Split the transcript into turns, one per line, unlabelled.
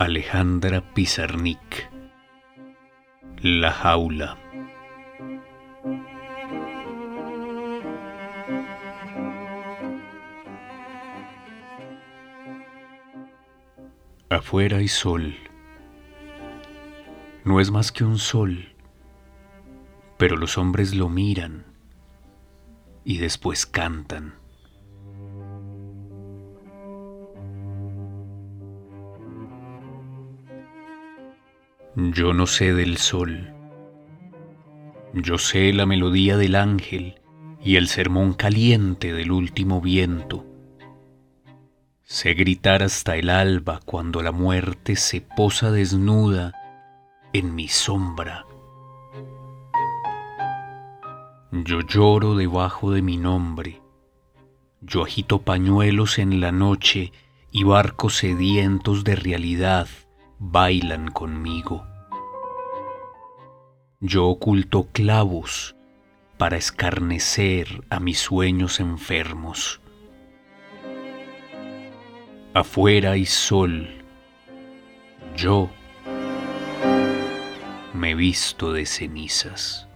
Alejandra Pizarnik La jaula Afuera hay sol. No es más que un sol, pero los hombres lo miran y después cantan. Yo no sé del sol. Yo sé la melodía del ángel y el sermón caliente del último viento. Sé gritar hasta el alba cuando la muerte se posa desnuda en mi sombra. Yo lloro debajo de mi nombre. Yo agito pañuelos en la noche y barcos sedientos de realidad bailan conmigo. Yo oculto clavos para escarnecer a mis sueños enfermos. Afuera hay sol. Yo me visto de cenizas.